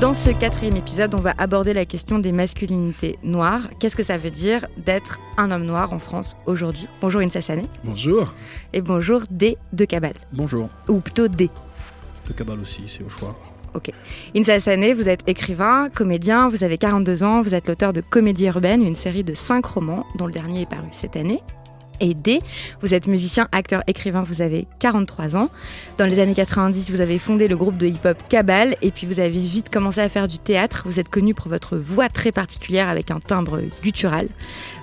Dans ce quatrième épisode, on va aborder la question des masculinités noires. Qu'est-ce que ça veut dire d'être un homme noir en France aujourd'hui? Bonjour Insa Sané. Bonjour. Et bonjour D de Cabal. Bonjour. Ou plutôt D. De Cabal aussi, c'est au choix. Ok. Insa Sané, vous êtes écrivain, comédien, vous avez 42 ans, vous êtes l'auteur de Comédie urbaine, une série de 5 romans, dont le dernier est paru cette année Vous êtes musicien, acteur, écrivain, vous avez 43 ans. Dans les années 90, vous avez fondé le groupe de hip-hop Cabal et puis vous avez vite commencé à faire du théâtre. Vous êtes connu pour votre voix très particulière avec un timbre guttural.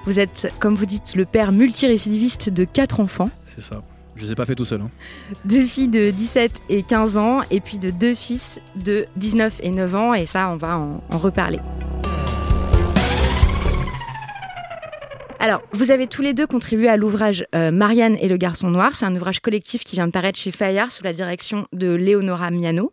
Vous êtes, comme vous dites, le père multirécidiviste de quatre enfants. C'est ça. Je les ai pas fait tout seul. Hein. Deux filles de 17 et 15 ans et puis de deux fils de 19 et 9 ans et ça, on va en, en reparler. Alors, vous avez tous les deux contribué à l'ouvrage euh, Marianne et le garçon noir. C'est un ouvrage collectif qui vient de paraître chez Fayard sous la direction de Léonora Miano.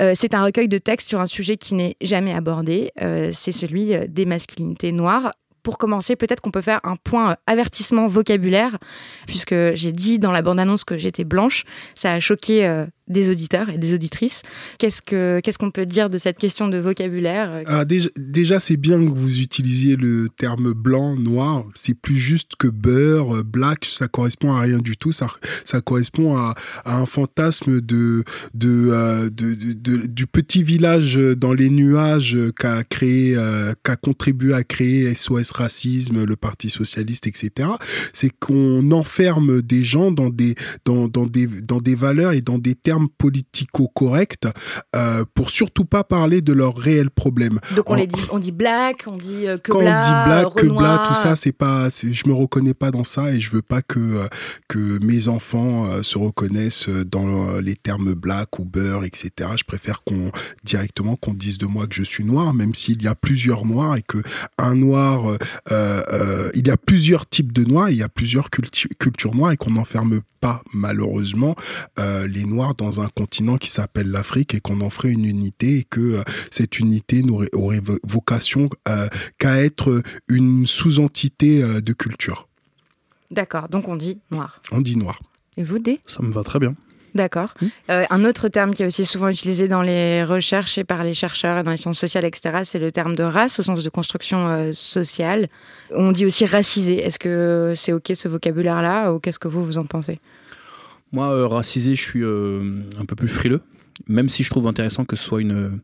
Euh, c'est un recueil de textes sur un sujet qui n'est jamais abordé. Euh, c'est celui des masculinités noires. Pour commencer, peut-être qu'on peut faire un point avertissement vocabulaire, puisque j'ai dit dans la bande-annonce que j'étais blanche. Ça a choqué des auditeurs et des auditrices. Qu'est-ce que qu'est-ce qu'on peut dire de cette question de vocabulaire ah, Déjà, c'est bien que vous utilisiez le terme blanc, noir. C'est plus juste que beurre, euh, black. Ça correspond à rien du tout. Ça, ça correspond à, un fantasme de de, euh, de, du petit village dans les nuages qu'a créé, euh, qu'a contribué à créer SOS Racisme, le Parti socialiste, etc. C'est qu'on enferme des gens dans des dans, dans des dans des valeurs et dans des termes politico-corrects euh, pour surtout pas parler de leurs réels problèmes. Donc on, les dit, on dit black, on dit euh, que Quand bla, on dit black, que bla, tout ça, c'est pas, je me reconnais pas dans ça et je veux pas que euh, que mes enfants se reconnaissent dans les termes black ou beurre, etc. Je préfère qu'on directement qu'on dise de moi que je suis noir, même s'il y a plusieurs noirs et que un noir, euh, il y a plusieurs types de noirs, il y a plusieurs cultu- cultures noires et qu'on n'enferme pas malheureusement les noirs dans un continent qui s'appelle l'Afrique et qu'on en ferait une unité et que euh, cette unité n'aurait aurait vo- vocation euh, qu'à être une sous-entité euh, de culture. D'accord, donc on dit noir. On dit noir. Et vous, D? Ça me va très bien. D'accord. Euh, un autre terme qui est aussi souvent utilisé dans les recherches et par les chercheurs et dans les sciences sociales, etc., c'est le terme de race au sens de construction euh, sociale. On dit aussi racisé. Est-ce que c'est OK ce vocabulaire-là ou qu'est-ce que vous, vous en pensez? Moi, euh, racisé, je suis euh, un peu plus frileux. Même si je trouve intéressant que ce soit une,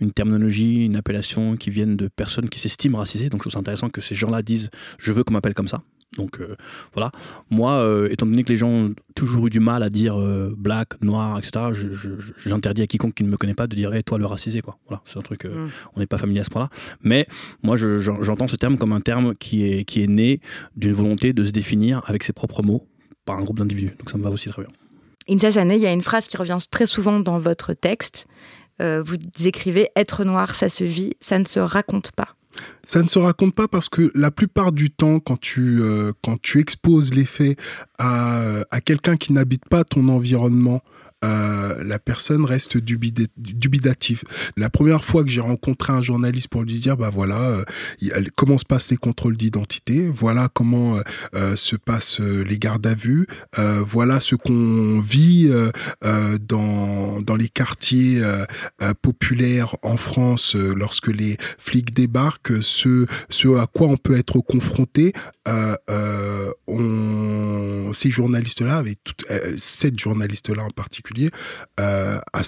une terminologie, une appellation qui vienne de personnes qui s'estiment racisées. Donc je trouve ça intéressant que ces gens-là disent je veux qu'on m'appelle comme ça. Donc euh, voilà. Moi, euh, étant donné que les gens ont toujours eu du mal à dire euh, black, noir, etc., j'interdis à quiconque qui ne me connaît pas de dire hey, toi le racisé. Quoi. Voilà, c'est un truc, euh, Mm. on n'est pas familier à ce point-là. Mais moi, je- j'en- j'entends ce terme comme un terme qui est, qui est né d'une volonté de se définir avec ses propres mots par un groupe d'individus. Donc ça me va aussi très bien. Insa il y a une phrase qui revient très souvent dans votre texte. Euh, vous écrivez Être noir, ça se vit, ça ne se raconte pas. Ça ne se raconte pas parce que la plupart du temps, quand tu, euh, quand tu exposes les faits à, à quelqu'un qui n'habite pas ton environnement, euh, la personne reste dubitative. La première fois que j'ai rencontré un journaliste pour lui dire, bah voilà, euh, comment se passent les contrôles d'identité, voilà comment se passent les gardes à vue, voilà ce qu'on vit dans, dans les quartiers populaires en France lorsque les flics débarquent, ce, à quoi on peut être confronté. on, ces journalistes-là, avec cette journaliste-là en particulier, euh, a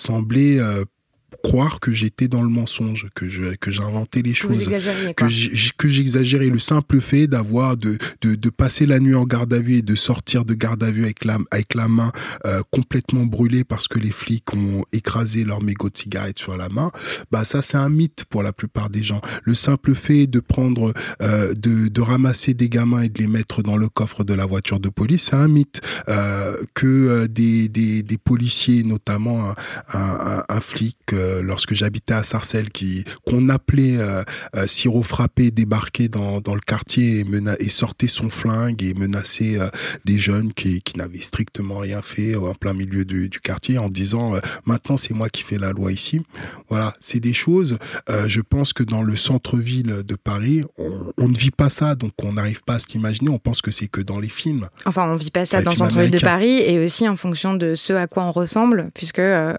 euh, croire que j'étais dans le mensonge, que je que j'inventais les choses, que j'exagérais le simple fait d'avoir de, de, de passer la nuit en garde à vue et de sortir de garde à vue avec la avec la main euh, complètement brûlée parce que les flics ont écrasé leur mégot de cigarette sur la main, bah ça c'est un mythe pour la plupart des gens. Le simple fait de prendre euh, de, de ramasser des gamins et de les mettre dans le coffre de la voiture de police, c'est un mythe euh, que euh, des, des, des policiers, notamment un, un, un flic euh, lorsque j'habitais à Sarcelles, qui qu'on appelait euh, euh, sirop frappé, débarquait dans, dans le quartier et, et sortait son flingue et menaçait des jeunes qui, qui n'avaient strictement rien fait en plein milieu du, du quartier en disant maintenant c'est moi qui fais la loi ici. Voilà, c'est des choses. je pense que dans le centre-ville de Paris, on, on, ne vit pas ça, donc on n'arrive pas à s'imaginer. On pense que c'est que dans les films. Enfin, on vit pas ça dans le centre-ville de Paris et aussi en fonction de ce à quoi on ressemble, puisque euh,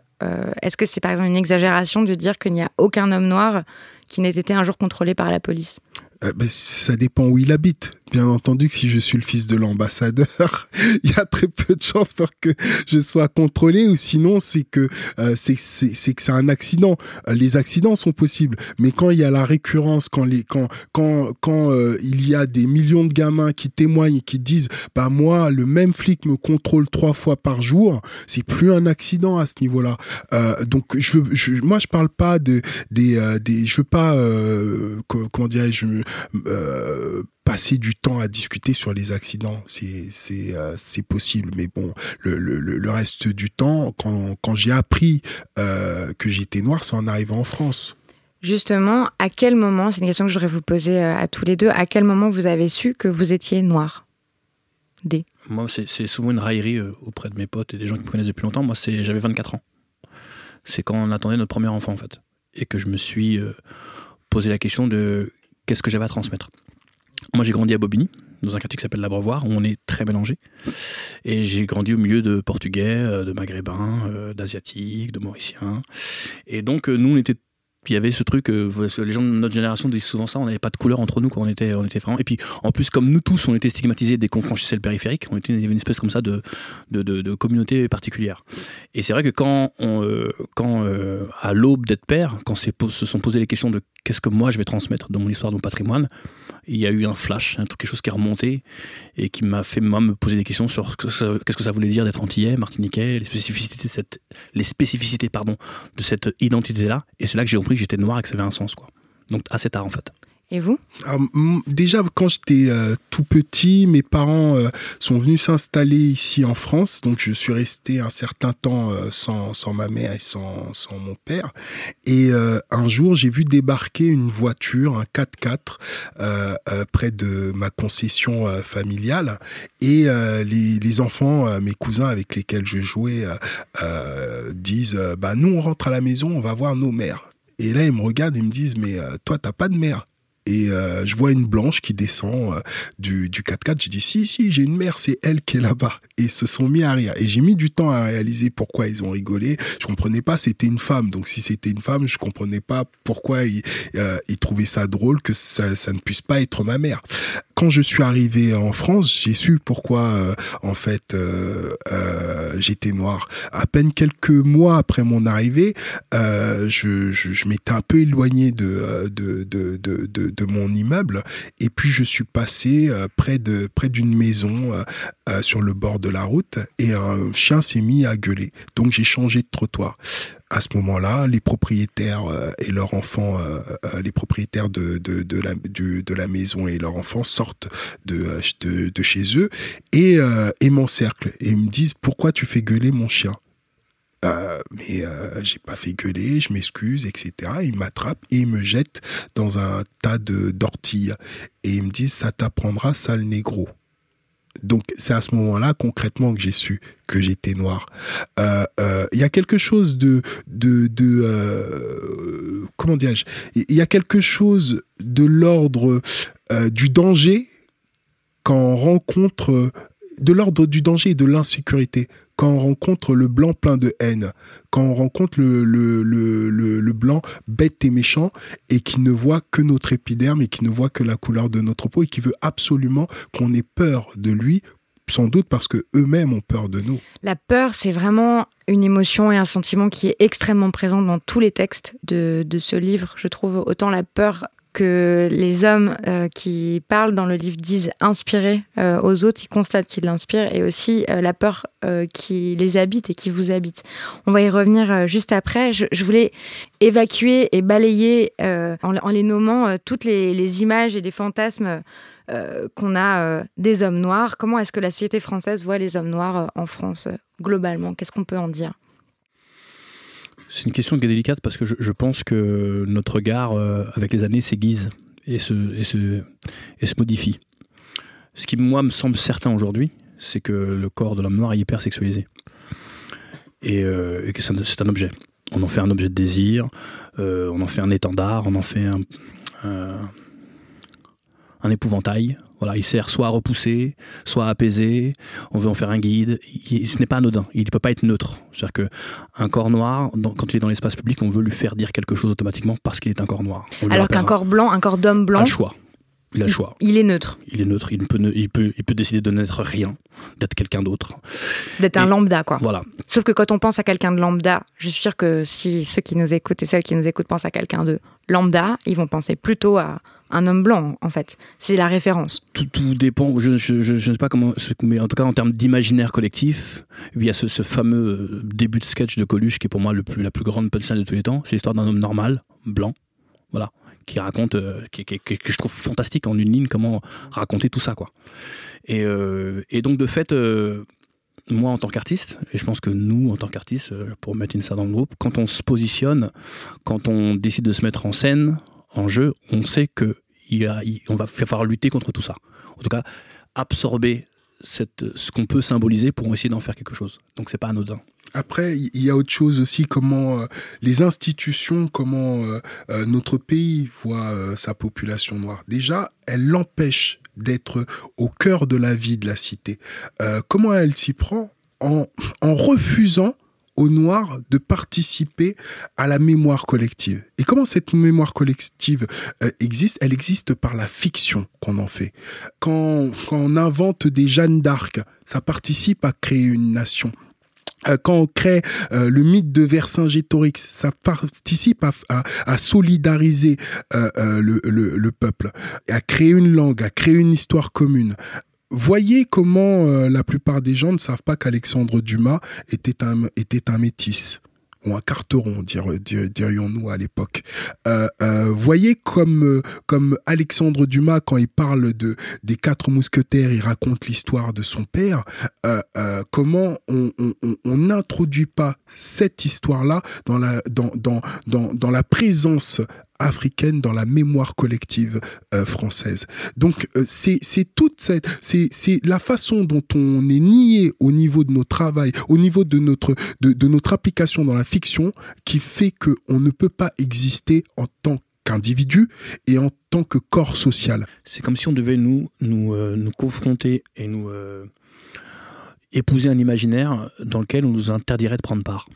est-ce que c'est par exemple une exagération de dire qu'il n'y a aucun homme noir qui n'ait été un jour contrôlé par la police? Euh, ben, Ça dépend où il habite bien entendu que si je suis le fils de l'ambassadeur, il y a très peu de chances pour que je sois contrôlé ou sinon c'est que euh, c'est que c'est un accident. Euh, les accidents sont possibles, mais quand il y a la récurrence, quand les quand quand quand euh, il y a des millions de gamins qui témoignent et qui disent bah moi le même flic me contrôle trois fois par jour, c'est plus un accident à ce niveau-là. donc je, je moi je parle pas de des des je veux pas comment dirais-je passer du temps à discuter sur les accidents, c'est euh, possible. Mais bon, le, le, le reste du temps, quand, quand j'ai appris euh, que j'étais noir, c'est en arrivant en France. Justement, à quel moment, c'est une question que je voudrais vous poser euh, à tous les deux, à quel moment vous avez su que vous étiez noir? D. Moi, c'est souvent une raillerie auprès de mes potes et des gens qui me connaissent depuis longtemps. Moi, j'avais 24 ans. C'est quand on attendait notre premier enfant, en fait. Et que je me suis posé la question de qu'est-ce que j'avais à transmettre. Moi, j'ai grandi à Bobigny, dans un quartier qui s'appelle l'Abreuvoir, où on est très mélangé. Et j'ai grandi au milieu de Portugais, euh, de Maghrébins, euh, d'Asiatiques, de Mauriciens. Et donc, euh, nous, on était il y avait ce truc, les gens de notre génération disent souvent ça, on n'avait pas de couleur entre nous quand on était, on était vraiment. Et puis en plus, comme nous tous, on était stigmatisés dès qu'on franchissait le périphérique, on était une, espèce comme ça de, de, de, communauté particulière. Et c'est vrai que quand, on, quand à l'aube d'être père, quand se sont posées les questions de qu'est-ce que moi je vais transmettre dans mon histoire, dans mon patrimoine, il y a eu un flash, quelque chose qui est remonté et qui m'a fait moi me poser des questions sur qu'est-ce que ça voulait dire d'être antillais, martiniquais, les spécificités de cette, les spécificités pardon de cette identité-là. Et c'est là que j'ai compris que j'étais noir et que ça avait un sens quoi. Donc assez tard en fait. Et vous? Déjà, quand j'étais euh, tout petit, mes parents euh, sont venus s'installer ici en France. Donc, je suis resté un certain temps euh, sans, sans ma mère et sans, sans mon père. Et un jour, j'ai vu débarquer une voiture, un 4x4, près de ma concession familiale. Et les, les, enfants, mes cousins avec lesquels je jouais, disent, bah nous, on rentre à la maison, on va voir nos mères. Et là, ils me regardent et me disent, mais toi, t'as pas de mère et euh, je vois une blanche qui descend euh, du, du 4x4. Je dis si, si, j'ai une mère, c'est elle qui est là-bas. Et ils se sont mis à rire. Et j'ai mis du temps à réaliser pourquoi ils ont rigolé. Je comprenais pas, c'était une femme. Donc si c'était une femme, je comprenais pas pourquoi ils, euh, trouvaient ça drôle que ça, ne puisse pas être ma mère quand je suis arrivé en France, j'ai su pourquoi en fait j'étais noir. À peine quelques mois après mon arrivée, je, m'étais un peu éloigné de, de mon immeuble et puis je suis passé près de près d'une maison sur le bord de la route et un chien s'est mis à gueuler. Donc j'ai changé de trottoir à ce moment-là, les propriétaires euh, et leurs enfants, euh, euh, les propriétaires de, de, la, de la maison et leurs enfants sortent de, de, de chez eux et, et m'encerclent et me disent pourquoi tu fais gueuler mon chien? Euh, mais euh, j'ai pas fait gueuler, je m'excuse, etc. Il m'attrape et il me jette dans un tas de d'orties et il me dit ça t'apprendra sale négro. Donc c'est à ce moment-là concrètement que j'ai su que j'étais noir. Euh, il y a quelque chose de de, de comment dirais-je? Il y a quelque chose de l'ordre du danger quand on rencontre de l'ordre du danger et de l'insécurité quand on rencontre le blanc plein de haine, quand on rencontre le, le, le, le, blanc bête et méchant et qui ne voit que notre épiderme et qui ne voit que la couleur de notre peau et qui veut absolument qu'on ait peur de lui sans doute parce que eux-mêmes ont peur de nous. La peur, c'est vraiment une émotion et un sentiment qui est extrêmement présent dans tous les textes de, de ce livre. Je trouve autant la peur que les hommes euh, qui parlent dans le livre disent inspirer euh, aux autres, ils constatent qu'ils l'inspirent, et aussi euh, la peur qui les habite et qui vous habite. On va y revenir juste après. Je, voulais évacuer et balayer en, les nommant toutes les, les, images et les fantasmes qu'on a des hommes noirs. Comment est-ce que la société française voit les hommes noirs en France globalement? Qu'est-ce qu'on peut en dire? C'est une question qui est délicate parce que je, pense que notre regard, euh, avec les années, s'aiguise et se, et, se, et se modifie. Ce qui, moi, me semble certain aujourd'hui, c'est que le corps de l'homme noir est hyper sexualisé. Et, euh, que c'est un, objet. On en fait un objet de désir, euh, on en fait un étendard, on en fait un épouvantail, voilà, il sert soit à repousser, soit à apaiser. On veut en faire un guide. ce n'est pas anodin. Il ne peut pas être neutre. C'est-à-dire que un corps noir, quand il est dans l'espace public, on veut lui faire dire quelque chose automatiquement parce qu'il est un corps noir. Alors qu'un corps blanc, un corps d'homme blanc, a le choix. Il a le choix. Il est neutre. Il est neutre. Il peut, il peut, il peut décider de n'être rien, d'être quelqu'un d'autre. D'être un lambda, quoi. Voilà. Sauf que quand on pense à quelqu'un de lambda, je suis sûr que si ceux qui nous écoutent et celles qui nous écoutent pensent à quelqu'un de lambda, ils vont penser plutôt à un homme blanc, en fait. C'est la référence. Tout, dépend, je ne sais pas comment, mais en tout cas en termes d'imaginaire collectif, il y a ce, fameux euh, début de sketch de Coluche qui est pour moi le plus, la plus grande punchline de tous les temps. C'est l'histoire d'un homme normal, blanc, voilà, qui raconte, euh, qui, que je trouve fantastique en une ligne, comment raconter tout ça, quoi. Et, euh, donc de fait, moi en tant qu'artiste, et je pense que nous en tant qu'artistes, pour mettre une ça dans le groupe, quand on se positionne, quand on décide de se mettre en scène, en jeu, on sait que on va falloir lutter contre tout ça. En tout cas, absorber ce qu'on peut symboliser pour essayer d'en faire quelque chose. Donc c'est pas anodin. Après, il y a autre chose aussi, comment euh, les institutions, comment euh, euh, notre pays voit sa population noire. Déjà, elle l'empêche d'être au cœur de la vie de la cité. comment elle s'y prend en, en refusant aux Noirs de participer à la mémoire collective. Et comment cette mémoire collective euh, existe? Elle existe par la fiction qu'on en fait. Quand, on invente des Jeanne d'Arc, ça participe à créer une nation euh, quand on crée euh, le mythe de Vercingétorix, ça participe à, solidariser le, le, peuple, à créer une langue, à créer une histoire commune voyez comment euh, la plupart des gens ne savent pas qu'Alexandre Dumas était un, était un métis ou un carteron, dirions-nous à l'époque. Euh, euh, voyez comme comme Alexandre Dumas, quand il parle de des quatre mousquetaires, il raconte l'histoire de son père. comment on n'introduit pas cette histoire-là dans la dans dans dans dans la présence africaine dans la mémoire collective euh, française. Donc euh, c'est toute cette c'est c'est la façon dont on est nié au niveau de notre travail, au niveau de notre de, de notre application dans la fiction qui fait que on ne peut pas exister en tant qu'individu et en tant que corps social. C'est comme si on devait nous nous euh, nous confronter et nous épouser un imaginaire dans lequel on nous interdirait de prendre part.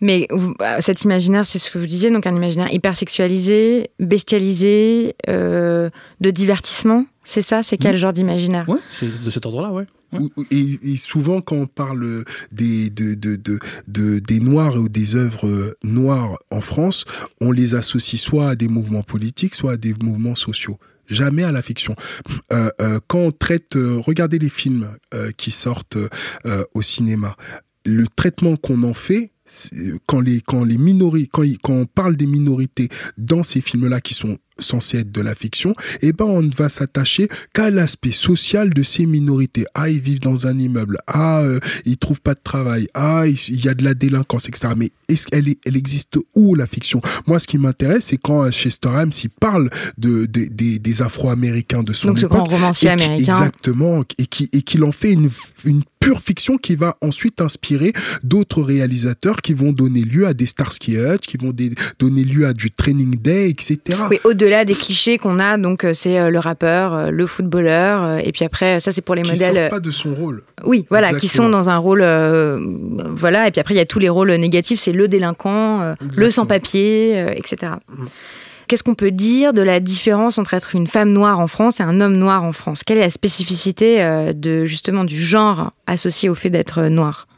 Mais bah, cet imaginaire, c'est ce que vous disiez, donc un imaginaire hyper sexualisé, bestialisé, euh, de divertissement, c'est ça C'est quel mmh. genre d'imaginaire? Oui, c'est de cet ordre-là, ouais. Et, souvent, quand on parle des, de, de, de, des Noirs ou des œuvres noires en France, on les associe soit à des mouvements politiques, soit à des mouvements sociaux jamais à la fiction. Euh, euh, quand on traite, regardez les films qui sortent au cinéma, le traitement qu'on en fait, quand les quand les minorités quand, quand on parle des minorités dans ces films là qui sont censé être de la fiction, eh ben on ne va s'attacher qu'à l'aspect social de ces minorités. Ah, ils vivent dans un immeuble. Ah, euh, ils trouvent pas de travail. Ah, il y a de la délinquance, etc. Mais est-ce qu'elle elle existe où la fiction? Moi, ce qui m'intéresse, c'est quand Chester Himes il parle de, des Afro-Américains de son Donc, époque. ce grand romancier américain. Exactement, et qui et qu'il en fait une une pure fiction qui va ensuite inspirer d'autres réalisateurs qui vont donner lieu à des Starsky Hutch, qui vont donner lieu à du Training Day, etc. Oui, au-delà des clichés qu'on a, donc euh, c'est euh, le rappeur, euh, le footballeur, et puis après, ça c'est pour les qui modèles. Sort pas de son rôle. Oui, voilà, qui sont dans un rôle, voilà, et puis après il y a tous les rôles négatifs, c'est le délinquant, le sans-papier, etc. Qu'est-ce qu'on peut dire de la différence entre être une femme noire en France et un homme noir en France? Quelle est la spécificité euh, de justement du genre associé au fait d'être noir?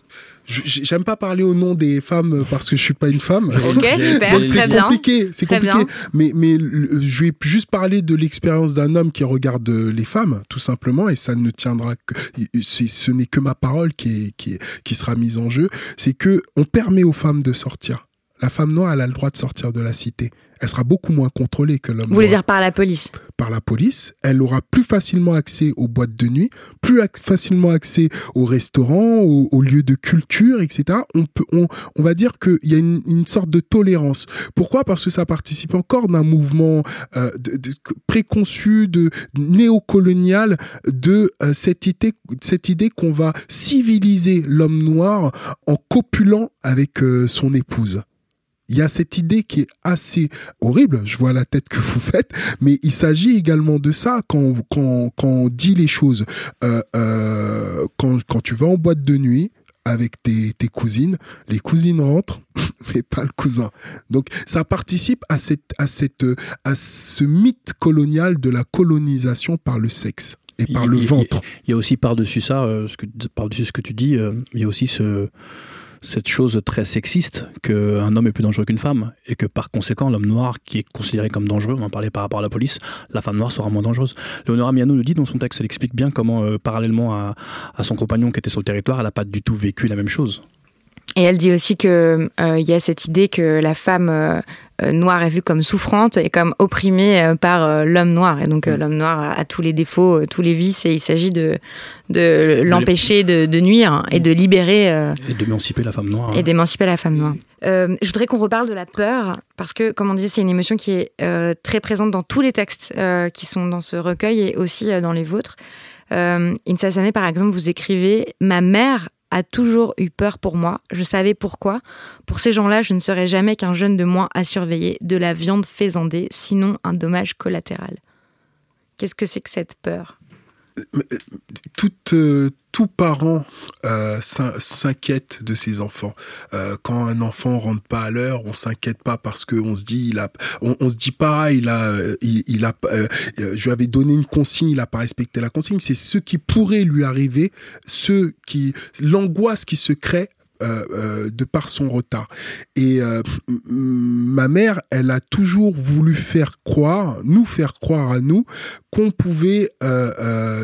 J'aime pas parler au nom des femmes parce que je suis pas une femme. Ok, super, très bien. Compliqué, c'est compliqué. Mais, mais je vais juste parler de l'expérience d'un homme qui regarde les femmes, tout simplement, et ça ne tiendra que, ce n'est que ma parole qui, est, qui, qui sera mise en jeu. C'est que on permet aux femmes de sortir. La femme noire, elle a le droit de sortir de la cité elle sera beaucoup moins contrôlée que l'homme. Vous voulez dire par la police Par la police. Elle aura plus facilement accès aux boîtes de nuit, plus facilement accès aux restaurants, aux, lieux de culture, etc. On, peut, on, on va dire qu'il y a une, une, sorte de tolérance. Pourquoi? Parce que ça participe encore d'un mouvement euh, de, préconçu, de néocolonial, de euh, cette idée, cette idée qu'on va civiliser l'homme noir en copulant avec euh, son épouse il y a cette idée qui est assez horrible, je vois la tête que vous faites, mais il s'agit également de ça quand, quand, quand on dit les choses. Euh, euh, quand, quand tu vas en boîte de nuit, avec tes, tes, cousines, les cousines rentrent, mais pas le cousin. Donc ça participe à, cette, à, cette, à ce mythe colonial de la colonisation par le sexe et par le ventre. Il y a aussi par-dessus ça, euh, par-dessus ce que tu dis, il y a aussi ce, cette chose très sexiste qu'un homme est plus dangereux qu'une femme et que par conséquent l'homme noir qui est considéré comme dangereux, on en parlait par rapport à la police, la femme noire sera moins dangereuse. Léonora Miano le dit dans son texte, elle explique bien comment euh, parallèlement à, à, son compagnon qui était sur le territoire, elle n'a pas du tout vécu la même chose. Et elle dit aussi qu'il euh, y a cette idée que la femme euh, euh, noire est vue comme souffrante et comme opprimée euh, par l'homme noir. Et donc mm. l'homme noir a, tous les défauts, tous les vices, et il s'agit de, de l'empêcher de, de, nuire et de libérer. et d'émanciper la femme noire. Et d'émanciper la femme noire. je voudrais qu'on reparle de la peur, parce que, comme on disait, c'est une émotion qui est très présente dans tous les textes qui sont dans ce recueil et aussi dans les vôtres. Euh, Insa Sané, par exemple, vous écrivez Ma mère a toujours eu peur pour moi. Je savais pourquoi. Pour ces gens-là, je ne serais jamais qu'un jeune de moins à surveiller, de la viande faisandée, sinon un dommage collatéral. Qu'est-ce que c'est que cette peur? Toute, euh, tout parent euh, s'inquiète de ses enfants. Euh, quand un enfant rentre pas à l'heure, on s'inquiète pas parce que on se dit il a, on, se dit pas il a, il, a, je lui avais donné une consigne, il a pas respecté la consigne. C'est ce qui pourrait lui arriver, ce qui, l'angoisse qui se crée euh, euh, de par son retard. Et euh, ma mère, elle a toujours voulu faire croire, nous faire croire à nous, qu'on pouvait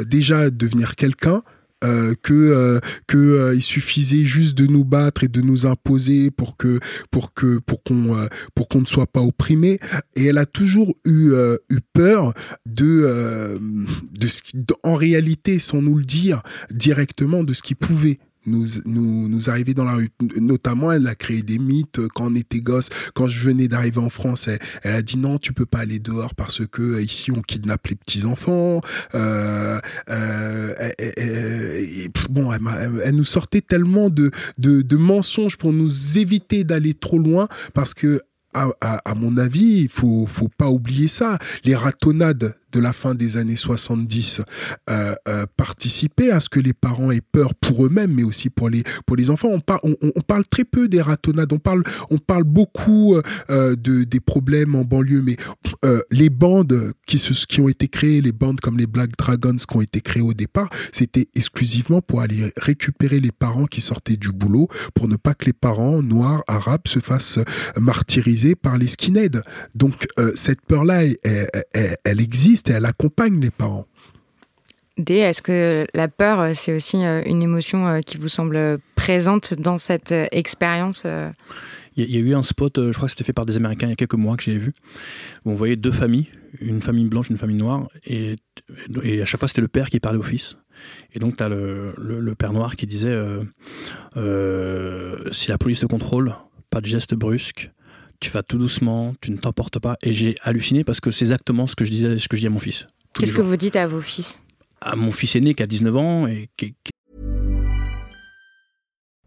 déjà devenir quelqu'un, que que il suffisait juste de nous battre et de nous imposer pour que pour que pour qu'on pour qu'on ne soit pas opprimé et elle a toujours eu eu peur de de ce qui, en réalité sans nous le dire directement de ce qui pouvait nous, nous, nous arriver dans la rue. Notamment, elle a créé des mythes quand on était gosse. Quand je venais d'arriver en France, elle, a dit non, tu peux pas aller dehors parce que euh, ici on kidnappe les petits enfants. Euh, euh, bon, elle, nous sortait tellement de, de, mensonges pour nous éviter d'aller trop loin parce que à, à, à, mon avis, il faut, faut pas oublier ça. Les ratonnades de la fin des années 70 euh, euh, participer à ce que les parents aient peur pour eux-mêmes, mais aussi pour les, pour les enfants. On, parle très peu des ratonnades, on parle, on parle beaucoup euh, de, des problèmes en banlieue, mais euh, les bandes qui, se, qui ont été créées, les bandes comme les Black Dragons qui ont été créées au départ, c'était exclusivement pour aller récupérer les parents qui sortaient du boulot, pour ne pas que les parents noirs, arabes se fassent martyriser par les skinheads. Donc euh, cette peur-là, elle existe et elle accompagne les parents. D, est-ce que la peur, euh, c'est aussi euh, une émotion euh, qui vous semble présente dans cette expérience Il y, a eu un spot, je crois que c'était fait par des Américains il y a quelques mois que j'ai vu, où on voyait deux familles, une famille blanche, une famille noire, et, et à chaque fois c'était le père qui parlait au fils. Et donc, tu as le, le, père noir qui disait euh, euh, si la police te contrôle, pas de geste brusque, tu vas tout doucement, tu ne t'emportes pas. Et j'ai halluciné parce que c'est exactement ce que je disais, ce que je dis à mon fils. Qu'est-ce que vous dites à vos fils? À mon fils aîné qui a 19 ans et qui.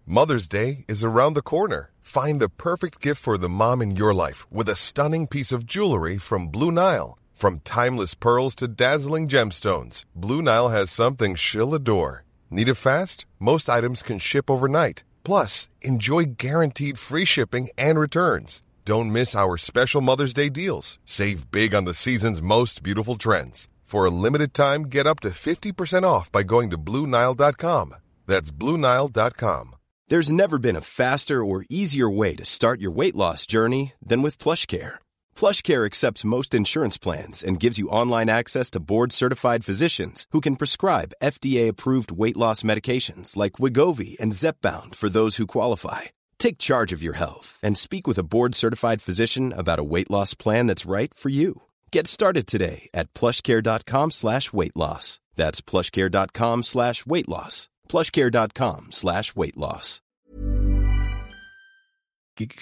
Mother's Day is around the corner. Find the perfect gift for the mom in your life with a stunning piece of jewelry from Blue Nile. From timeless pearls to dazzling gemstones, Blue Nile has something she'll adore. Need it fast? Most items can ship overnight. Plus, enjoy guaranteed free shipping and returns. Don't miss our special Mother's Day deals. Save big on the season's most beautiful trends. For a limited time, get up to 50% off by going to BlueNile.com. That's BlueNile.com. There's never been a faster or easier way to start your weight loss journey than with PlushCare PlushCare accepts most insurance plans and gives you online access to board-certified physicians who can prescribe FDA-approved weight loss medications like Wigovi and Zepbound for those who qualify. Take charge of your health and speak with a board-certified physician about a weight loss plan that's right for you. Get started today at plushcare.com slash weight loss. That's plushcare.com slash weight loss. plushcare.com slash weight loss.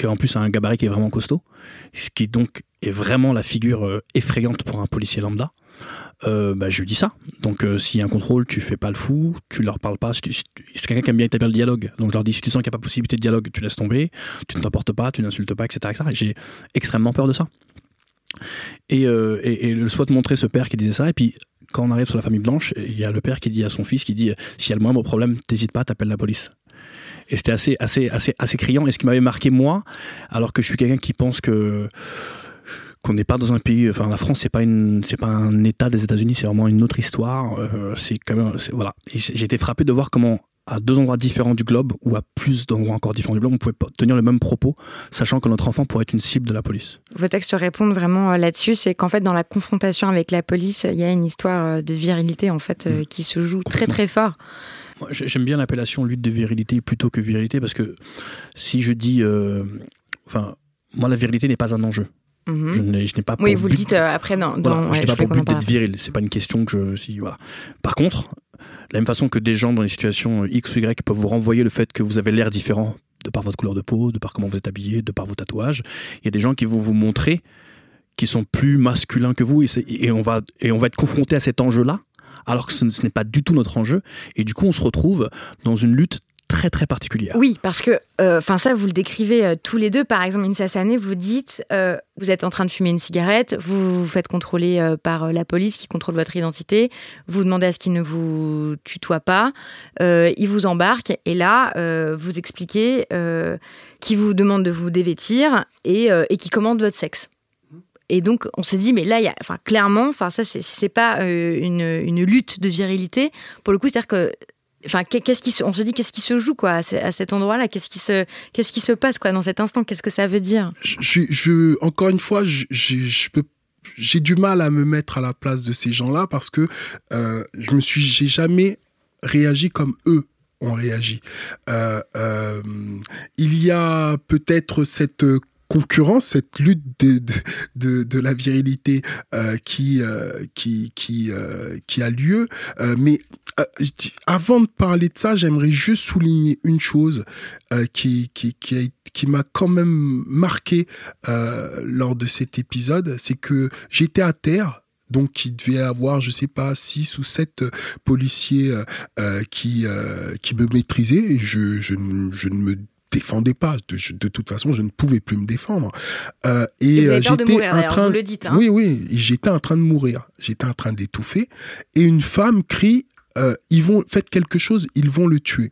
en plus a un gabarit qui est vraiment costaud, ce qui donc est vraiment la figure euh, effrayante pour un policier lambda. Euh, bah, je lui dis ça. Donc, euh, s'il y a un contrôle, tu fais pas le fou, tu leur parles pas. c'est quelqu'un qui aime bien établir le dialogue. Donc, je leur dis si tu sens qu'il n'y a pas possibilité de dialogue, tu laisses tomber, tu ne t'emportes pas, tu n'insultes pas, etc. Et j'ai extrêmement peur de ça. Et, le SWAT montrait ce père qui disait ça. Et puis, quand on arrive sur la famille blanche, il y a le père qui dit à son fils qui dit s'il y a le moindre problème, t'hésites pas, t'appelles la police et c'était assez, assez, assez, assez criant. Et ce qui m'avait marqué moi, alors que je suis quelqu'un qui pense que qu'on n'est pas dans un pays, enfin la France c'est pas une, c'est pas un État des États-Unis, c'est vraiment une autre histoire. Euh, c'est quand même, voilà. J'ai été frappé de voir comment à deux endroits différents du globe ou à plus d'endroits encore différents du globe, on pouvait tenir le même propos, sachant que notre enfant pourrait être une cible de la police. Vos textes répondent vraiment euh, là-dessus, c'est qu'en fait dans la confrontation avec la police, il y a une histoire euh, de virilité en fait mm. qui se joue très très fort. J'aime bien l'appellation lutte de virilité plutôt que virilité parce que si je dis, euh, enfin, moi la virilité n'est pas un enjeu. Mhm. Je n'ai pas. Oui, vous le dites euh, après dans. dans je n'ai pas pour but d'être viril. C'est pas une question que je. Si voilà. Par contre, de la même façon que des gens dans des situations X ou Y peuvent vous renvoyer le fait que vous avez l'air différent de par votre couleur de peau, de par comment vous êtes habillé, de par vos tatouages, il y a des gens qui vont vous montrer qui sont plus masculins que vous et, et on va et on va être confronté à cet enjeu-là alors que ce, n'est pas du tout notre enjeu. Et du coup, on se retrouve dans une lutte très très particulière. Oui, parce que, euh, enfin ça, vous le décrivez euh, tous les deux. Par exemple, Insa Sané, vous dites, euh, vous êtes en train de fumer une cigarette, vous vous faites contrôler par la police qui contrôle votre identité, vous demandez à ce qu'il ne vous tutoie pas, il vous embarque et là, vous expliquez qu'il vous demande de vous dévêtir et, et qui commande votre sexe. Et donc, on s'est dit, mais là, enfin, clairement, enfin, ça, c'est pas euh, une, une, lutte de virilité. Pour le coup, c'est-à-dire que, enfin, qu'est-ce qui, on se dit, qu'est-ce qui se joue, quoi, à cet endroit-là? Qu'est-ce qui se, qu'est-ce qui se passe, quoi, dans cet instant? Qu'est-ce que ça veut dire? Je, je, encore une fois, je, je peux j'ai du mal à me mettre à la place de ces gens-là parce que euh, je me suis, j'ai jamais réagi comme eux ont réagi. Euh, euh, il y a peut-être cette concurrence, cette lutte de, de, de, la virilité euh, qui, euh, qui, qui, euh, qui a lieu. mais avant de parler de ça, j'aimerais juste souligner une chose qui, qui, qui, qui m'a quand même marqué lors de cet épisode, c'est que j'étais à terre donc il devait avoir, je sais pas, six ou sept policiers qui qui me maîtrisaient et je, je, je ne me défendais pas. De, toute façon, je ne pouvais plus me défendre. Euh, et j'étais en train, vous le dites, hein. oui, oui, j'étais en train de mourir. J'étais en train d'étouffer. Et une femme crie euh, "Ils vont, faites quelque chose, ils vont le tuer."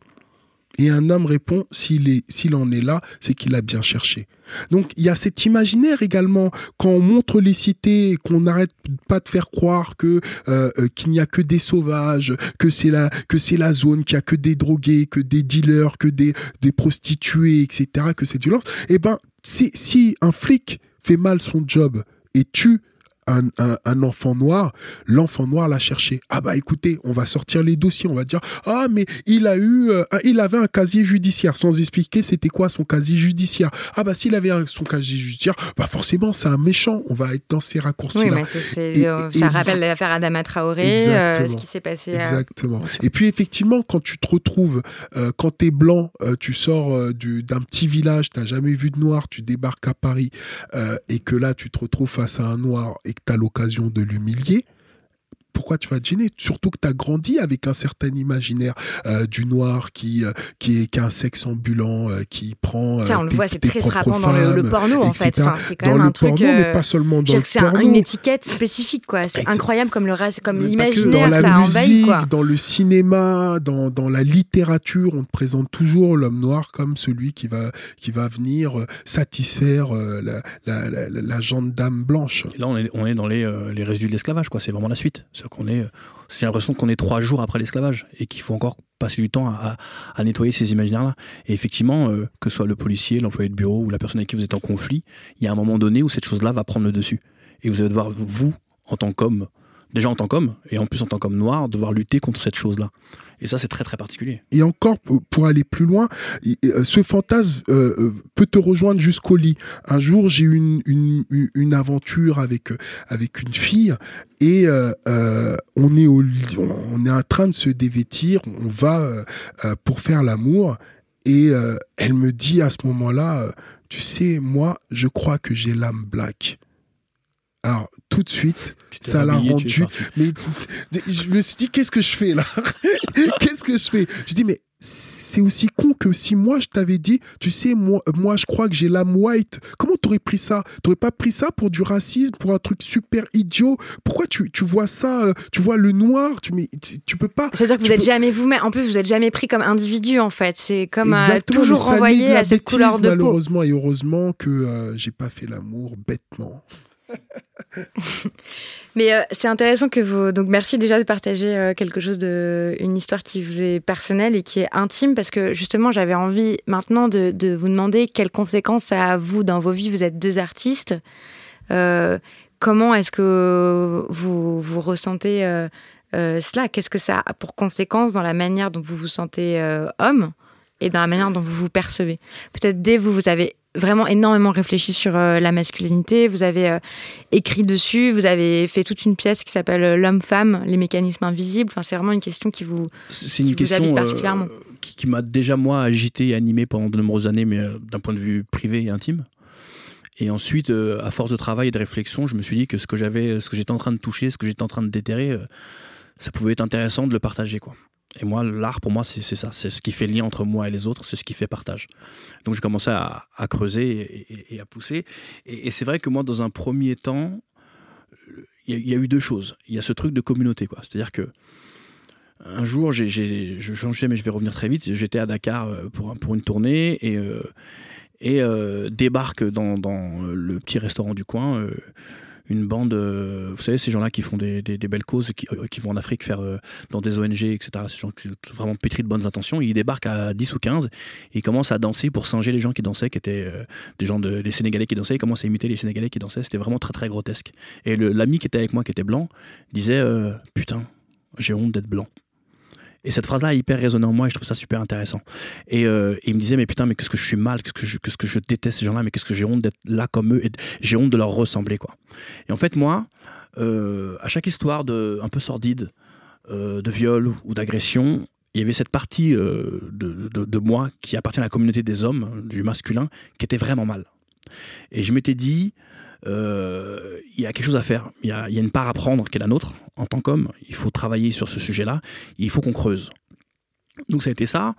Et un homme répond, s'il en est là, c'est qu'il a bien cherché. Donc il y a cet imaginaire également quand on montre les cités, qu'on n'arrête pas de faire croire que euh, euh, qu'il n'y a que des sauvages, que c'est la que c'est la zone, qu'il y a que des drogués, que des dealers, que des des prostituées, etc. Que c'est violence. Eh ben si si un flic fait mal son job et tue un, un, un enfant noir, l'enfant noir l'a cherché. Ah bah écoutez, on va sortir les dossiers, on va dire ah mais il a eu, euh, il avait un casier judiciaire sans expliquer c'était quoi son casier judiciaire. Ah bah s'il avait son casier judiciaire, bah forcément c'est un méchant. On va être dans ces raccourcis Oui, là. mais Et- euh, et- ça et- rappelle l'affaire Adama Traoré, euh, ce qui s'est passé. Exactement. Et puis effectivement, quand tu te retrouves, quand t'es blanc, tu sors du- d'un petit village, t'as jamais vu de noir, tu débarques à Paris, et que là tu te retrouves face à un noir et que t'as l'occasion de l'humilier. Pourquoi tu vas te gêner? Surtout que tu as grandi avec un certain imaginaire euh, du noir qui, euh, qui, est, qui a un sexe ambulant, euh, qui prend. euh, Ça, on le voit, c'est très frappant dans le, le porno, en fait. Enfin, c'est quand Dans même le un truc. porno, euh, mais pas seulement dans le que c'est un- porno. une étiquette spécifique, quoi. C'est incroyable comme le l'imaginaire, dans la ça musique, envahit, quoi. dans le cinéma, dans, dans la littérature, on te présente toujours l'homme noir comme celui qui va, qui va venir satisfaire euh, la, la, la, la, la gendarme blanche. Et là, on est, on est dans les, euh, les résidus de l'esclavage, quoi. C'est vraiment la suite. C'est est, j'ai l'impression qu'on est trois jours après l'esclavage et qu'il faut encore passer du temps à nettoyer ces imaginaires-là. Et effectivement, euh, que ce soit le policier, l'employé de bureau ou la personne avec qui vous êtes en conflit, il y a un moment donné où cette chose-là va prendre le dessus. Et vous allez devoir, vous, en tant qu'homme, déjà en tant qu'homme, et en plus en tant qu'homme noir, devoir lutter contre cette chose-là. Et ça, c'est très très particulier. Et encore, pour- pour aller plus loin, euh, ce fantasme euh, euh, peut te rejoindre jusqu'au lit. Un jour, j'ai eu une, une, aventure avec, euh, avec une fille et euh, euh, on, est au, on est en train de se dévêtir, on va euh, euh, pour faire l'amour et euh, elle me dit à ce moment-là, euh, tu sais, moi, je crois que j'ai l'âme black. Alors, tout de suite, ça l'a rendu mais je me suis dit, qu'est-ce que je fais là? Qu'est-ce que je fais? Je dis, mais c'est aussi con que si moi je t'avais dit, tu sais, moi, moi je crois que j'ai l'âme white. Comment t'aurais pris ça? T'aurais pas pris ça pour du racisme, pour un truc super idiot? Pourquoi tu, tu vois ça euh, Tu vois le noir? Tu, mais, tu, tu peux pas. C'est-à-dire que vous tu êtes peux- jamais vous-même. En plus, vous êtes jamais pris comme individu, en fait. C'est comme euh, toujours renvoyé à cette bêtise, couleur de peau. malheureusement et heureusement que euh, j'ai pas fait l'amour bêtement. Mais euh, c'est intéressant que vous. Donc, merci déjà de partager euh, quelque chose de. une histoire qui vous est personnelle et qui est intime, parce que justement, j'avais envie maintenant de, vous demander quelles conséquences ça a, vous, dans vos vies. Vous êtes deux artistes. Euh, comment est-ce que vous, vous ressentez cela? Qu'est-ce que ça a pour conséquence dans la manière dont vous vous sentez homme et dans la manière dont vous vous percevez? Peut-être dès vous, vous avez vraiment énormément réfléchi sur euh, la masculinité, vous avez euh, écrit dessus, vous avez fait toute une pièce qui s'appelle euh, L'homme-femme, les mécanismes invisibles. Enfin, c'est vraiment une question qui vous... C'est qui une vous question habite euh, particulièrement. qui, qui m'a déjà moi agité et animé pendant de nombreuses années, mais euh, d'un point de vue privé et intime. Et ensuite, euh, à force de travail et de réflexion, je me suis dit que ce que j'avais, ce que j'étais en train de toucher, ce que j'étais en train de déterrer, euh, ça pouvait être intéressant de le partager, quoi. Et moi, l'art, pour moi, c'est ça. C'est ce qui fait lien entre moi et les autres. C'est ce qui fait partage. Donc, j'ai commencé à, creuser et, à pousser. Et, c'est vrai que moi, dans un premier temps, il y, a- eu deux choses. Il y a ce truc de communauté. C'est-à-dire que un jour, je changeais, mais je vais revenir très vite. J'étais à Dakar euh, pour, pour une tournée et, euh, et euh, débarque dans, dans le petit restaurant du coin une bande, euh, vous savez, ces gens-là qui font des, des- belles causes, qui, euh, qui vont en Afrique faire euh, dans des ONG, etc. Ces gens qui sont vraiment pétris de bonnes intentions. Ils débarquent à 10 ou 15 et ils commencent à danser pour singer les gens qui dansaient, qui étaient des gens de, des Sénégalais qui dansaient. Ils commencent à imiter les Sénégalais qui dansaient. C'était vraiment très très grotesque. Et l'ami qui était avec moi, qui était blanc, disait Putain, j'ai honte d'être blanc. Et cette phrase-là a hyper résonné en moi et je trouve ça super intéressant. Et, euh, et il me disait, mais putain, mais qu'est-ce que je suis mal, qu'est-ce que je, déteste ces gens-là, mais qu'est-ce que j'ai honte d'être là comme eux et j'ai honte de leur ressembler, quoi. Et en fait, moi, euh, à chaque histoire de, un peu sordide, euh, de viol ou d'agression, il y avait cette partie de, de- de moi qui appartient à la communauté des hommes, du masculin, qui était vraiment mal. Et je m'étais dit, il y a quelque chose à faire, il y a, une part à prendre qui est la nôtre en tant qu'homme, il faut travailler sur ce sujet-là, il faut qu'on creuse. Donc ça a été ça.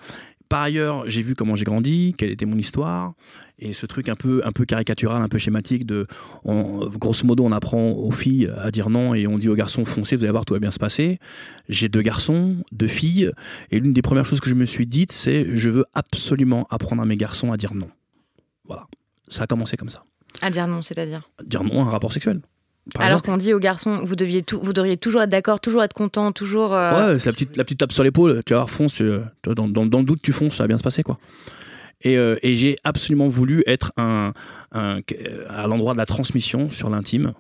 Par ailleurs, j'ai vu comment j'ai grandi, quelle était mon histoire, et ce truc un peu, un peu caricatural, un peu schématique de, grosso modo, on apprend aux filles à dire non et on dit aux garçons foncez, vous allez voir, tout va bien se passer. J'ai deux garçons, deux filles, et l'une des premières choses que je me suis dites, c'est je veux absolument apprendre à mes garçons à dire non. Voilà, ça a commencé comme ça. À dire non, c'est-à-dire Dire non à un rapport sexuel. Par Alors qu'on dit aux garçons, vous, deviez tout, vous devriez toujours être d'accord, toujours être content, toujours... euh, Ouais, c'est la petite, la petite tape sur l'épaule. Tu vas voir, fonce. tu- vois, dans, dans- dans le doute, tu fonces, ça va bien se passer, quoi. Et, euh, et j'ai absolument voulu être un, un- à l'endroit de la transmission sur l'intime.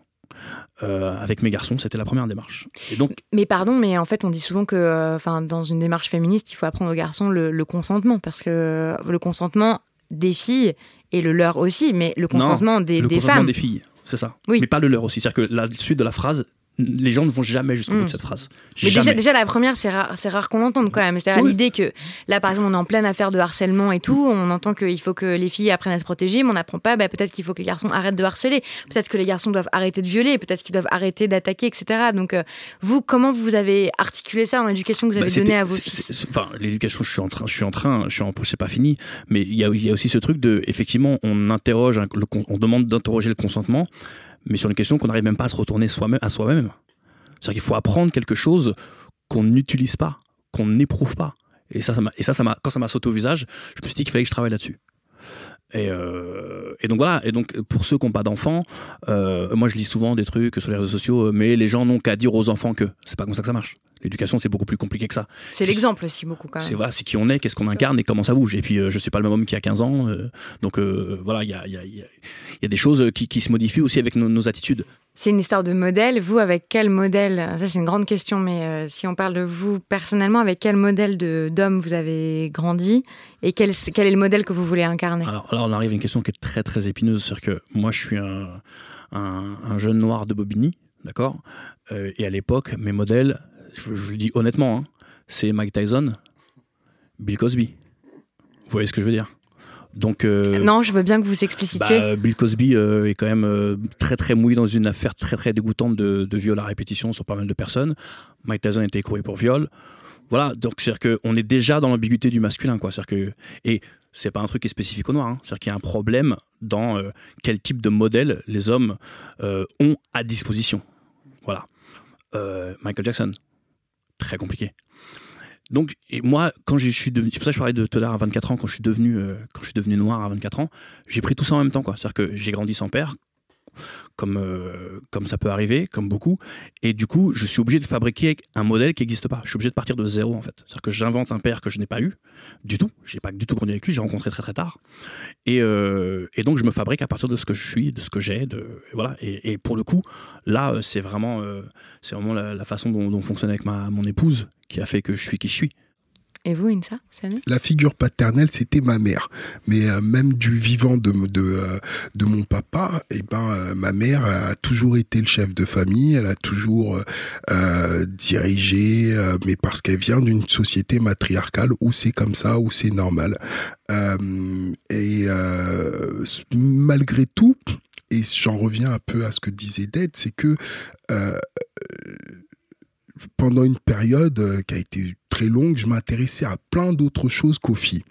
Euh, avec mes garçons, c'était la première démarche. Et donc, Mais pardon, mais en fait, on dit souvent que, euh, enfin, dans une démarche féministe, il faut apprendre aux garçons le, le consentement, parce que le consentement des filles et le leur aussi, mais le consentement des, le des consentement femmes. des filles, c'est ça. Oui. Mais pas le leur aussi. C'est-à-dire que la suite de la phrase, les gens ne vont jamais jusqu'au bout Mm. de cette phrase. Mais déjà, déjà, la première, c'est rare, rare qu'on l'entende quand même. C'est-à-dire Oui. l'idée que là, par exemple, on est en pleine affaire de harcèlement et tout, on entend qu'il faut que les filles apprennent à se protéger, mais on n'apprend pas, bah, peut-être qu'il faut que les garçons arrêtent de harceler, peut-être que les garçons doivent arrêter de violer, peut-être qu'ils doivent arrêter d'attaquer, etc. Donc, euh, vous, comment vous avez articulé ça dans l'éducation que vous Bah, avez donnée à vos fils c'est- Enfin, l'éducation, je suis en train, je suis en train, je suis en, c'est pas fini, mais il y a, y a aussi ce truc de, effectivement, on interroge, on demande d'interroger le consentement, mais sur une question qu'on n'arrive même pas à se retourner à soi-même. C'est-à-dire qu'il faut apprendre quelque chose qu'on n'utilise pas, qu'on n'éprouve pas. Et ça, ça et ça, ça quand ça m'a sauté au visage, je me suis dit qu'il fallait que je travaille là-dessus. Et, euh, donc voilà. Et donc pour ceux qui n'ont pas d'enfants, euh, moi je lis souvent des trucs sur les réseaux sociaux, mais les gens n'ont qu'à dire aux enfants que c'est pas comme ça que ça marche. L'éducation c'est beaucoup plus compliqué que ça. C'est l'exemple aussi, beaucoup quand C'est même. voilà, c'est qui on est, qu'est-ce qu'on incarne et comment ça bouge. Et puis euh, je suis pas le même homme qui a 15 ans, euh, donc euh, voilà, il y a, y, y y des choses qui, qui se modifient aussi avec nos, nos attitudes. C'est une histoire de modèle. Vous, avec quel modèle Ça, c'est une grande question, mais euh, si on parle de vous personnellement, avec quel modèle d'homme vous avez grandi et quel, quel est le modèle que vous voulez incarner? Alors on arrive à une question qui est très très épineuse, c'est-à-dire que moi je suis un, un, un jeune noir de Bobigny, d'accord? Euh, Et à l'époque, mes modèles, je, je le dis honnêtement, hein, c'est Mike Tyson, Bill Cosby. Vous voyez ce que je veux dire? Donc euh, Non, je veux bien que vous explicitiez. bah, Bill Cosby euh, est quand même euh, très très mouillé dans une affaire très très dégoûtante de, de viol à répétition sur pas mal de personnes. Mike Tyson a été écroué pour viol. Voilà, donc c'est-à-dire qu'on est déjà dans l'ambiguïté du masculin, quoi. C'est-à-dire que et c'est pas un truc qui est spécifique au noir. hein. C'est-à-dire qu'il y a un problème dans quel type de modèle les hommes ont à disposition. Voilà. Michael Jackson, très compliqué. Donc, et moi, quand je suis devenu, c'est pour ça que je parlais de l'heure à 24 ans, quand je suis devenu, euh, quand je suis devenu noir à 24 ans, j'ai pris tout ça en même temps, quoi. C'est-à-dire que j'ai grandi sans père, comme, euh, comme ça peut arriver, comme beaucoup, et du coup, je suis obligé de fabriquer un modèle qui n'existe pas. Je suis obligé de partir de zéro, en fait. C'est-à-dire que j'invente un père que je n'ai pas eu, du tout. J'ai pas du tout grandi avec lui, j'ai rencontré très très tard. Et, euh, et donc, je me fabrique à partir de ce que je suis, de ce que j'ai, de, voilà. Et, et pour le coup, là, euh, c'est vraiment, c'est vraiment la, la façon dont, dont on fonctionne avec ma, mon épouse qui a fait que je suis qui je suis. Et vous, Insa La figure paternelle, c'était ma mère. Mais euh, même du vivant de, de, euh, mon papa, eh ben, euh, ma mère a toujours été le chef de famille. Elle a toujours dirigé, mais parce qu'elle vient d'une société matriarcale où c'est comme ça, où c'est normal. Et malgré tout, et j'en reviens un peu à ce que disait Ded, c'est que pendant une période euh, qui a été très longue, je m'intéressais à plein d'autres choses qu'aux filles.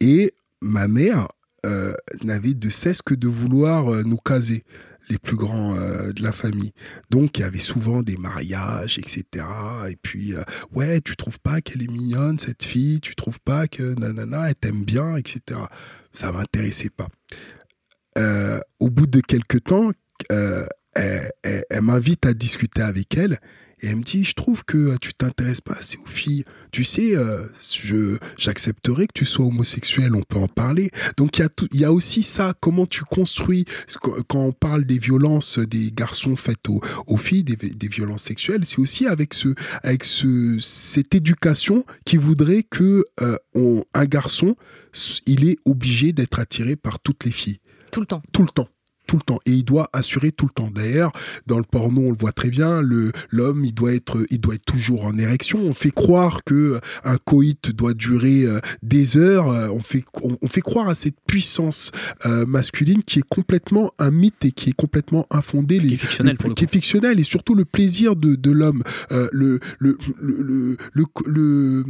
Et ma mère euh, n'avait de cesse que de vouloir euh, nous caser, les plus grands de la famille. Donc il y avait souvent des mariages, etc. Et puis, ouais, tu trouves pas qu'elle est mignonne, cette fille, tu trouves pas que nanana, elle t'aime bien, etc. Ça m'intéressait pas. Au bout de quelques temps, elle m'invite à discuter avec elle et elle me dit je trouve que euh, tu t'intéresses pas assez aux filles. Tu sais euh, je j'accepterais que tu sois homosexuel on peut en parler. Donc il y a tout- y a aussi ça comment tu construis quand quand on parle des violences des garçons faites aux, aux filles des, des violences sexuelles c'est aussi avec ce avec ce cette éducation qui voudrait que euh, on- un garçon il est obligé d'être attiré par toutes les filles. Tout le temps. tout le temps tout le temps. Et il doit assurer tout le temps. D'ailleurs dans le porno on le voit très bien le l'homme il doit être il doit être toujours en érection. On fait croire que euh, un coït doit durer euh, des heures. Euh, on fait on, on fait croire à cette puissance euh, masculine qui est complètement un mythe et qui est complètement infondé Qui est fictionnel, le- pour le qui est fictionnel et surtout le plaisir de, de l'homme. Euh, le, le, le, le, le- le-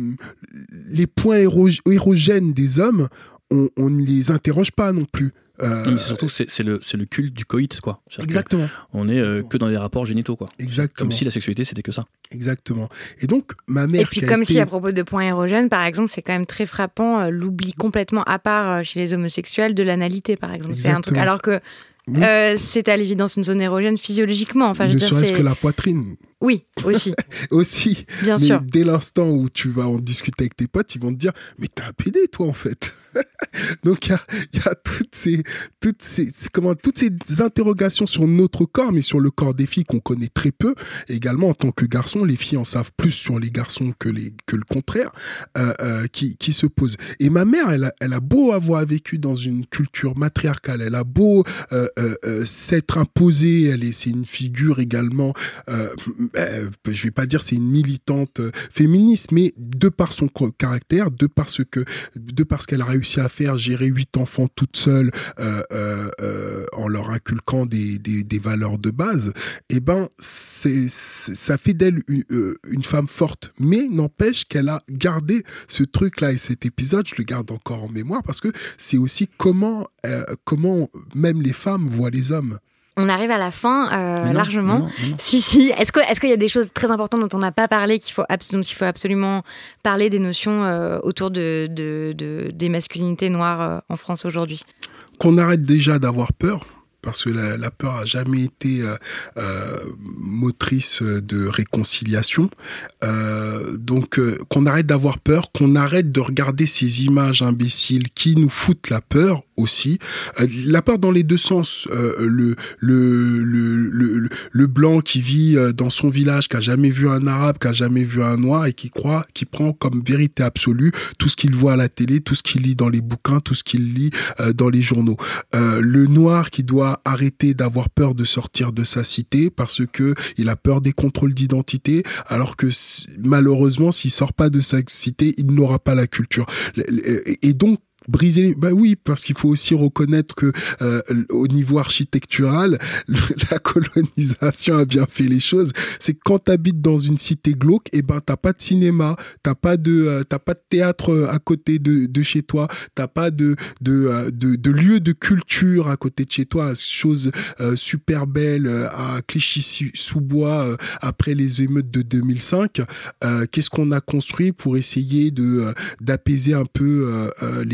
les points éro- érogènes des hommes on, on ne les interroge pas non plus Euh, surtout, c'est c'est le, c'est le culte du coït, quoi. Exactement On est euh, que dans des rapports génitaux, quoi. exactement Comme si la sexualité, c'était que ça. Exactement. Et donc, ma mère. Et puis comme été- si à propos de points érogènes, par exemple, c'est quand même très frappant euh, l'oubli complètement à part euh, chez les homosexuels de l'analité, par exemple. C'est un truc alors que Oui. euh, c'est à l'évidence une zone érogène physiologiquement. Enfin, je ne serait-ce que la poitrine. Oui, aussi. aussi. Bien mais sûr. dès l'instant où tu vas en discuter avec tes potes, ils vont te dire Mais t'es un PD, toi, en fait. Donc, il y a, il y a toutes, ces, toutes, ces, comment, toutes ces interrogations sur notre corps, mais sur le corps des filles qu'on connaît très peu. Et également, en tant que garçon, les filles en savent plus sur les garçons que, les, que le contraire, euh, euh, qui, qui se posent. Et ma mère, elle a, elle a beau avoir vécu dans une culture matriarcale, elle a beau euh, s'être imposée, elle est, c'est une figure également je vais pas dire c'est une militante euh, féministe, mais de par son caractère, de par ce que, de par ce qu'elle a réussi à faire, gérer huit enfants toute seule, euh, euh, euh, en leur inculquant des, des, des valeurs de base, eh ben c'est, ça fait d'elle une, euh, une femme forte. Mais n'empêche qu'elle a gardé ce truc-là et cet épisode, je le garde encore en mémoire parce que c'est aussi comment, comment même les femmes voient les hommes. On arrive à la fin euh, Mais non, largement. mais non, mais non. Si, si. Est-ce que- est-ce qu'il y a des choses très importantes dont on n'a pas parlé, qu'il faut, abs- dont il faut absolument parler des notions euh, autour de, de- de- des masculinités noires euh, en France aujourd'hui? Qu'on arrête déjà d'avoir peur parce que la, la peur a jamais été euh, euh, motrice de réconciliation. Euh, donc euh, qu'on arrête d'avoir peur, qu'on arrête de regarder ces images imbéciles qui nous foutent la peur Euh, la peur dans les deux sens. Euh, le, le, blanc qui vit euh, dans son village, qui a jamais vu un arabe, qui a jamais vu un noir et qui croit, qui prend comme vérité absolue tout ce qu'il voit à la télé, tout ce qu'il lit dans les bouquins, tout ce qu'il lit dans les journaux. Le noir qui doit arrêter d'avoir peur de sortir de sa cité parce que il a peur des contrôles d'identité, alors que malheureusement, s'il sort pas de sa cité, il n'aura pas la culture. Et donc briser les... bah oui parce qu'il faut aussi reconnaître que euh, au niveau architectural la colonisation a bien fait les choses. C'est que quand t'habites dans une cité glauque et ben t'as pas de cinéma t'as pas de euh, t'as pas de théâtre euh, à côté de, de chez toi t'as pas de de, euh, de de lieu de culture à côté de chez toi. Chose euh, super belle à Clichy-sous-Bois après les émeutes de 2005 euh, qu'est-ce qu'on a construit pour essayer de d'apaiser un peu euh, euh,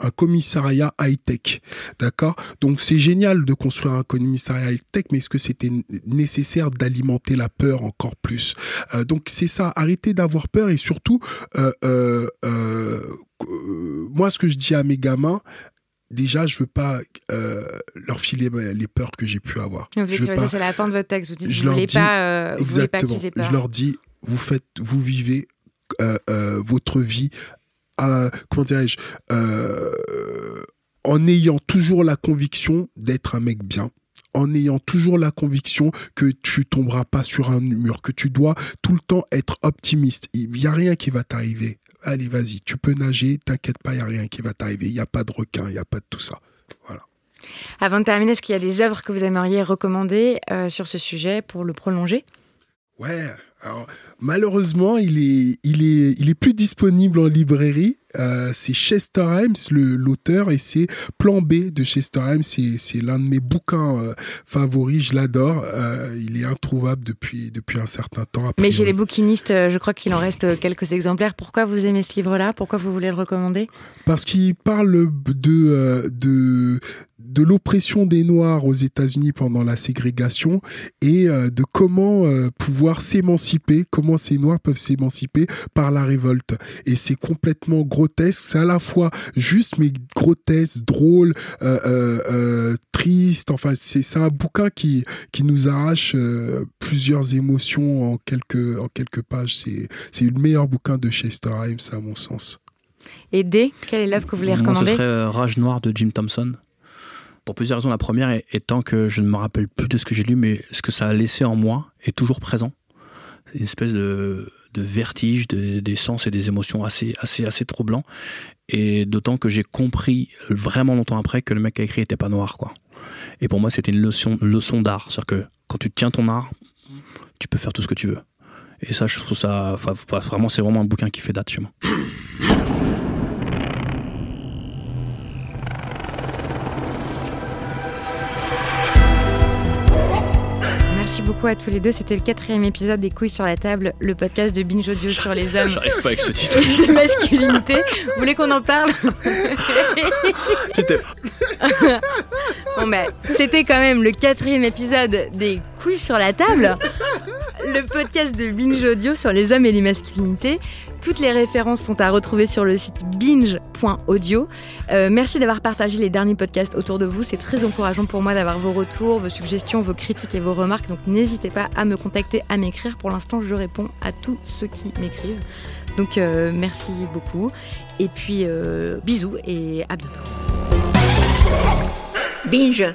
un commissariat high-tech d'accord? Donc c'est génial de construire un commissariat high-tech mais est-ce que c'était nécessaire d'alimenter la peur encore plus? Euh, donc c'est ça arrêtez d'avoir peur et surtout euh, euh, moi ce que je dis à mes gamins déjà je veux pas euh, leur filer les peurs que j'ai pu avoir Vous je veux pas c'est la fin de votre texte. Vous dites je vous leur dis pas, euh, vous pas Exactement. peur. Je leur dis, vous faites, vous vivez euh, votre vie, à, comment dirais-je, euh, en ayant toujours la conviction d'être un mec bien en ayant toujours la conviction que tu tomberas pas sur un mur, que tu dois tout le temps être optimiste. Il y a rien qui va t'arriver. Allez, vas-y, tu peux nager, t'inquiète pas, il y a rien qui va t'arriver. Il y a pas de requin, il y a pas de tout ça. Voilà. Avant de terminer, est-ce qu'il y a des œuvres que vous aimeriez recommander euh, sur ce sujet pour le prolonger? Ouais. Alors, malheureusement, il est, il est, il est plus disponible en librairie. Euh, c'est Chester Himes, l'auteur, et c'est Plan B de Chester Himes. C'est, l'un de mes bouquins euh, favoris. Je l'adore. Euh, il est introuvable depuis, depuis un certain temps. Mais chez les bouquinistes, je crois qu'il en reste quelques exemplaires. Pourquoi vous aimez ce livre-là? Pourquoi vous voulez le recommander? Parce qu'il parle de, de, de l'oppression des Noirs aux États-Unis pendant la ségrégation et de comment pouvoir s'émanciper, comment ces Noirs peuvent s'émanciper par la révolte. Et c'est complètement grotesque. C'est à la fois juste, mais grotesque, drôle, euh, euh, euh, triste. Enfin, c'est un bouquin qui, qui nous arrache euh, plusieurs émotions en quelques, en quelques pages. C'est c'est le meilleur bouquin de Chester Himes, à mon sens. Et D, quelle est l'œuvre que vous voulez Moi, ce recommander? serait euh, Rage Noire de Jim Thompson. Pour plusieurs raisons. La première étant que je ne me rappelle plus de ce que j'ai lu, mais ce que ça a laissé en moi est toujours présent. C'est une espèce de, de vertige de- des sens et des émotions assez, assez, assez troublant. Et d'autant que j'ai compris vraiment longtemps après que le mec qui a écrit était pas noir, quoi. Et pour moi, c'était une leçon, leçon d'art. C'est-à-dire que quand tu tiens ton art, tu peux faire tout ce que tu veux. Et ça, je trouve ça. vraiment, c'est vraiment un bouquin qui fait date chez moi. Beaucoup à tous les deux. C'était le quatrième épisode des Couilles sur la table, le podcast de Binge Audio sur les hommes J'arrive pas avec ce titre. et les masculinités. Vous voulez qu'on en parle? C'était- Bon ben, c'était quand même le quatrième épisode des Couilles sur la table. Le podcast de Binge Audio sur les hommes et les masculinités. Toutes les références sont à retrouver sur le site binge.audio. Euh, merci d'avoir partagé les derniers podcasts autour de vous. C'est très encourageant pour moi d'avoir vos retours, vos suggestions, vos critiques et vos remarques. Donc n'hésitez pas à me contacter, à m'écrire. Pour l'instant, je réponds à tous ceux qui m'écrivent. Donc euh, merci beaucoup. Et puis euh, bisous et à bientôt. Binge.